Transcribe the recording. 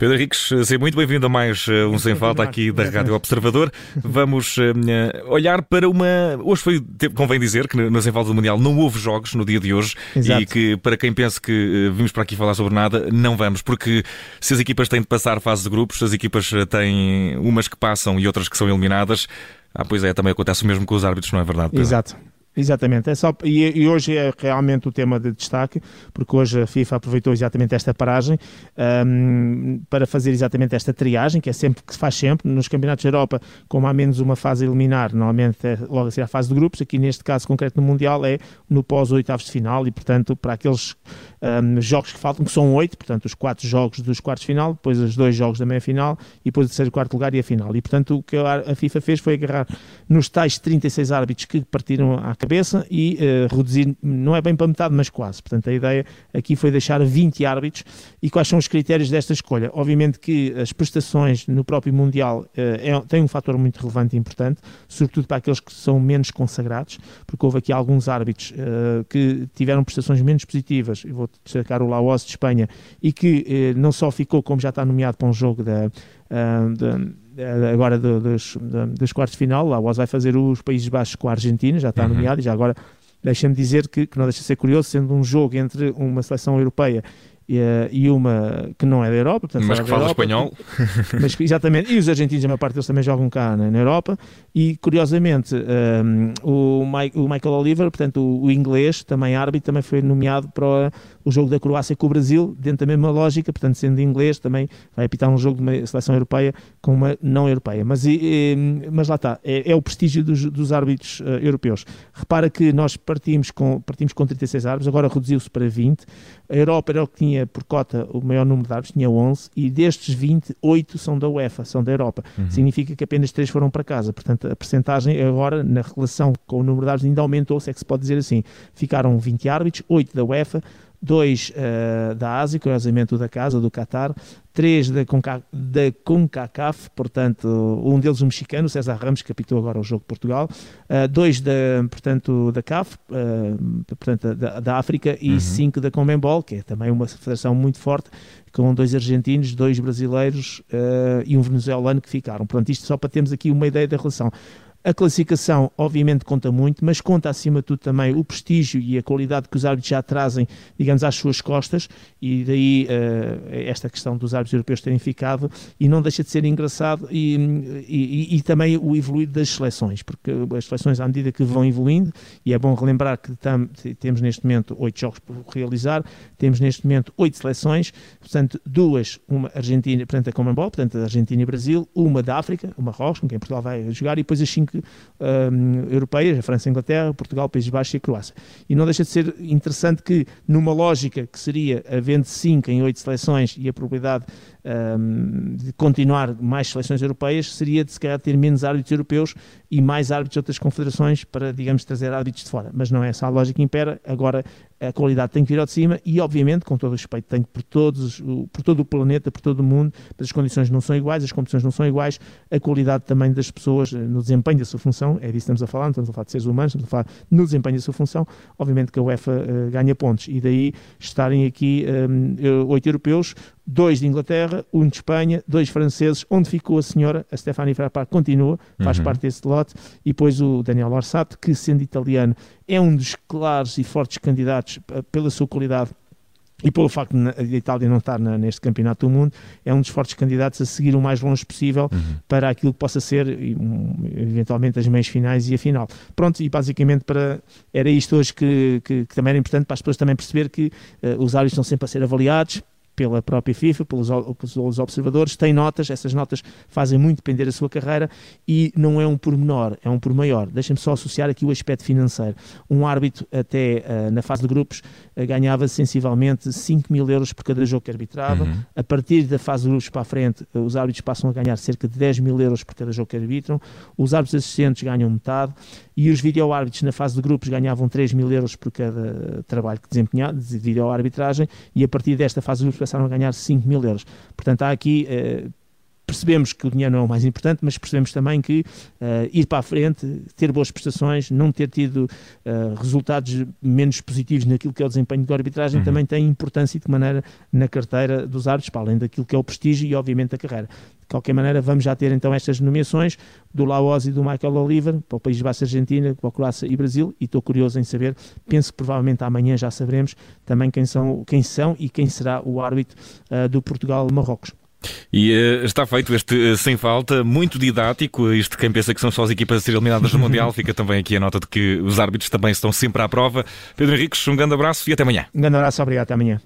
Pedro Henriques, seja muito bem-vindo a mais eh, um Sem Falta aqui da Rádio Observador. Vamos uh, olhar para uma. Hoje foi, convém dizer que no Sem Falta do Mundial não houve jogos no dia de hoje Exato. e que, para quem pensa que uh, vimos para aqui falar sobre nada, não vamos, porque se as equipas têm de passar fase de grupos, as equipas têm umas que passam e outras que são eliminadas. Ah, pois é, também acontece o mesmo com os árbitros, não é verdade? Pedro? Exato. Exatamente, é só, e, e, hoje é realmente o tema de destaque, porque hoje a FIFA aproveitou exatamente esta paragem um, para fazer exatamente esta triagem, que é sempre que se faz sempre, nos campeonatos da Europa, como há menos uma fase eliminar, normalmente é logo a ser a fase de grupos, aqui neste caso concreto no Mundial é no pós-oitavos de final, e portanto para aqueles um, jogos que faltam, que são oito, portanto os quatro jogos dos quartos de final, depois os dois jogos da meia-final, e depois o terceiro, quarto lugar e a final, e portanto o que a FIFA fez foi agarrar nos tais 36 árbitros que partiram à cabeça e uh, reduzir, não é bem para metade, mas quase. Portanto, a ideia aqui foi deixar 20 árbitros. E quais são os critérios desta escolha? Obviamente que as prestações no próprio Mundial uh, é, têm um fator muito relevante e importante, sobretudo para aqueles que são menos consagrados, porque houve aqui alguns árbitros uh, que tiveram prestações menos positivas, e vou destacar o Laos de Espanha, e que não só ficou, como já está nomeado para um jogo da. da agora do, dos, dos quartos de final, lá o vai fazer os Países Baixos com a Argentina, já está uhum. nomeado, e já agora deixa-me dizer que, que não deixa de ser curioso, sendo um jogo entre uma seleção europeia eh, e uma que não é da Europa. Portanto, mas que fala Europa, espanhol. Mas, exatamente, e os argentinos, a maior parte deles também jogam cá na, na Europa, e curiosamente um, ehm, o, Mike, o, Michael Oliver, portanto o, o, inglês, também árbitro, também foi nomeado para o jogo da Croácia com o Brasil, dentro da mesma lógica, portanto sendo inglês, também vai apitar um jogo de uma seleção europeia com uma não europeia. Mas, e, mas lá está, é, é o prestígio dos, dos árbitros uh, europeus. Repara que nós partimos com, partimos com 36 árbitros, agora reduziu-se para 20, a Europa era o que tinha por cota o maior número de árbitros, tinha 11, e destes 20, 8 são da UEFA, são da Europa. Uhum. Significa que apenas 3 foram para casa. Portanto, a percentagem agora, na relação com o número de árbitros, ainda aumentou, se é que se pode dizer assim. Ficaram 20 árbitros, 8 da UEFA, dois uh, da Ásia, curiosamente o da casa, do Qatar, três da, Conca, da CONCACAF, portanto, um deles um mexicano, César Ramos, que apitou agora o jogo de Portugal, uh, dois da, portanto, da CAF, uh, portanto, da, da África, e uhum. cinco da Comembol, que é também uma federação muito forte, com dois argentinos, dois brasileiros e um venezuelano que ficaram. Portanto, isto só para termos aqui uma ideia da relação. A classificação, obviamente, conta muito, mas conta acima de tudo também o prestígio e a qualidade que os árbitros já trazem, digamos, às suas costas, e daí uh, esta questão dos árbitros europeus terem ficado, e não deixa de ser engraçado, e, e, e, também o evoluir das seleções, porque as seleções, à medida que vão evoluindo, e é bom relembrar que tam, temos neste momento oito jogos por realizar, temos neste momento oito seleções, portanto, duas, uma Argentina, portanto, a Commonwealth, portanto, a Argentina e Brasil, uma da África, o Marrocos, com quem Portugal vai jogar, e depois as cinco um, europeias, a França, a Inglaterra, Portugal, Países Baixos e a Croácia. E não deixa de ser interessante que, numa lógica que seria havendo 5 em 8 seleções e a probabilidade um, de continuar mais seleções europeias, seria de se calhar ter menos árbitros europeus e mais árbitros de outras confederações para, digamos, trazer árbitros de fora. Mas não é essa a lógica que impera. Agora a qualidade tem que vir ao de cima e, obviamente, com todo o respeito, tem por, todos, por todo o planeta, por todo o mundo, mas as condições não são iguais, as competições não são iguais, a qualidade também das pessoas no desempenho da sua função, é disso que estamos a falar, não estamos a falar de seres humanos, estamos a falar no desempenho da sua função, obviamente que a UEFA uh, ganha pontos e daí estarem aqui um, oito europeus, dois de Inglaterra, um de Espanha, dois franceses, onde ficou a senhora, a Stefania Frappart continua, faz uhum. parte desse lote, e depois o Daniel Orsato, que sendo italiano é um dos claros e fortes candidatos pela sua qualidade e pelo facto de a Itália não estar na, neste campeonato do mundo, é um dos fortes candidatos a seguir o mais longe possível uhum. para aquilo que possa ser, eventualmente, as meias finais e a final. Pronto, e basicamente para, era isto hoje que, que, que também era importante para as pessoas também perceber que uh, os árbitros estão sempre a ser avaliados pela própria FIFA, pelos, pelos observadores, tem notas, essas notas fazem muito depender da sua carreira e não é um por menor, é um por maior. Deixem-me só associar aqui o aspecto financeiro. Um árbitro, até uh, na fase de grupos, uh, ganhava sensivelmente 5 mil euros por cada jogo que arbitrava. Uhum. A partir da fase de grupos para a frente, uh, os árbitros passam a ganhar cerca de 10 mil euros por cada jogo que arbitram. Os árbitros assistentes ganham metade e os vídeo-árbitros na fase de grupos ganhavam 3 mil euros por cada trabalho que desempenhavam, de vídeo-arbitragem, e a partir desta fase de grupos passaram a ganhar 5 mil euros. Portanto, há aqui, eh, percebemos que o dinheiro não é o mais importante, mas percebemos também que ir para a frente, ter boas prestações, não ter tido resultados menos positivos naquilo que é o desempenho de arbitragem, uhum. também tem importância e de maneira na carteira dos árbitros, para além daquilo que é o prestígio e, obviamente, a carreira. De qualquer maneira, vamos já ter então estas nomeações do Laos e do Michael Oliver para o País Basco Argentina, para a Croácia e Brasil, e estou curioso em saber, penso que provavelmente amanhã já saberemos também quem são, quem são e quem será o árbitro uh, do Portugal-Marrocos. E uh, está feito este uh, sem falta, muito didático. Isto, quem pensa que são só as equipas a ser eliminadas do Mundial, fica também aqui a nota de que os árbitros também estão sempre à prova. Pedro Henriques, um grande abraço e até amanhã. Um grande abraço, obrigado, até amanhã.